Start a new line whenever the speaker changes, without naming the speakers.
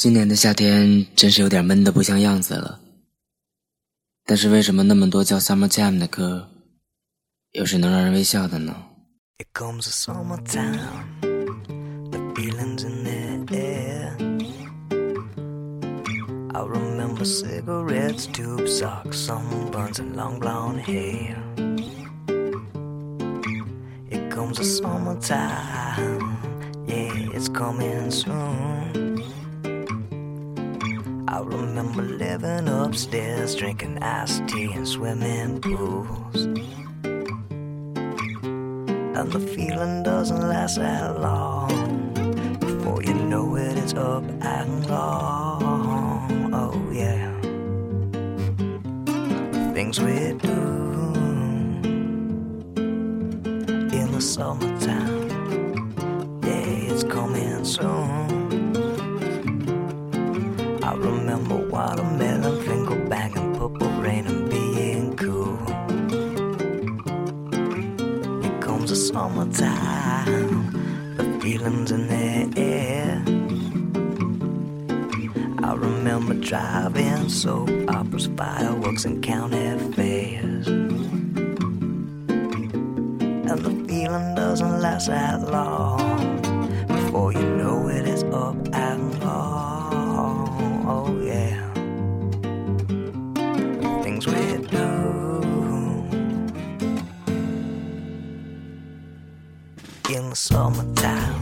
今年的夏天真是有点闷得不像样子了。但是为什么那么多叫 Summertime 的歌，又是能让人微笑的呢
？It comes the summertime, the feelings in the air. I remember cigarettes, tube socks, sunburns, and long blonde hair. It comes the summertime, yeah, it's coming soon. I remember living upstairs, drinking iced tea and swimming pools. And the feeling doesn't last that long. Before you know it, it's up and gone. Oh, yeah. The things we do in the summertime. I remember watermelon, finger and purple rain, and being cool. Here comes the summertime, the feelings in the air. I remember driving soap operas, fireworks, and county fairs. And the feeling doesn't last that long. Before you know In the summertime.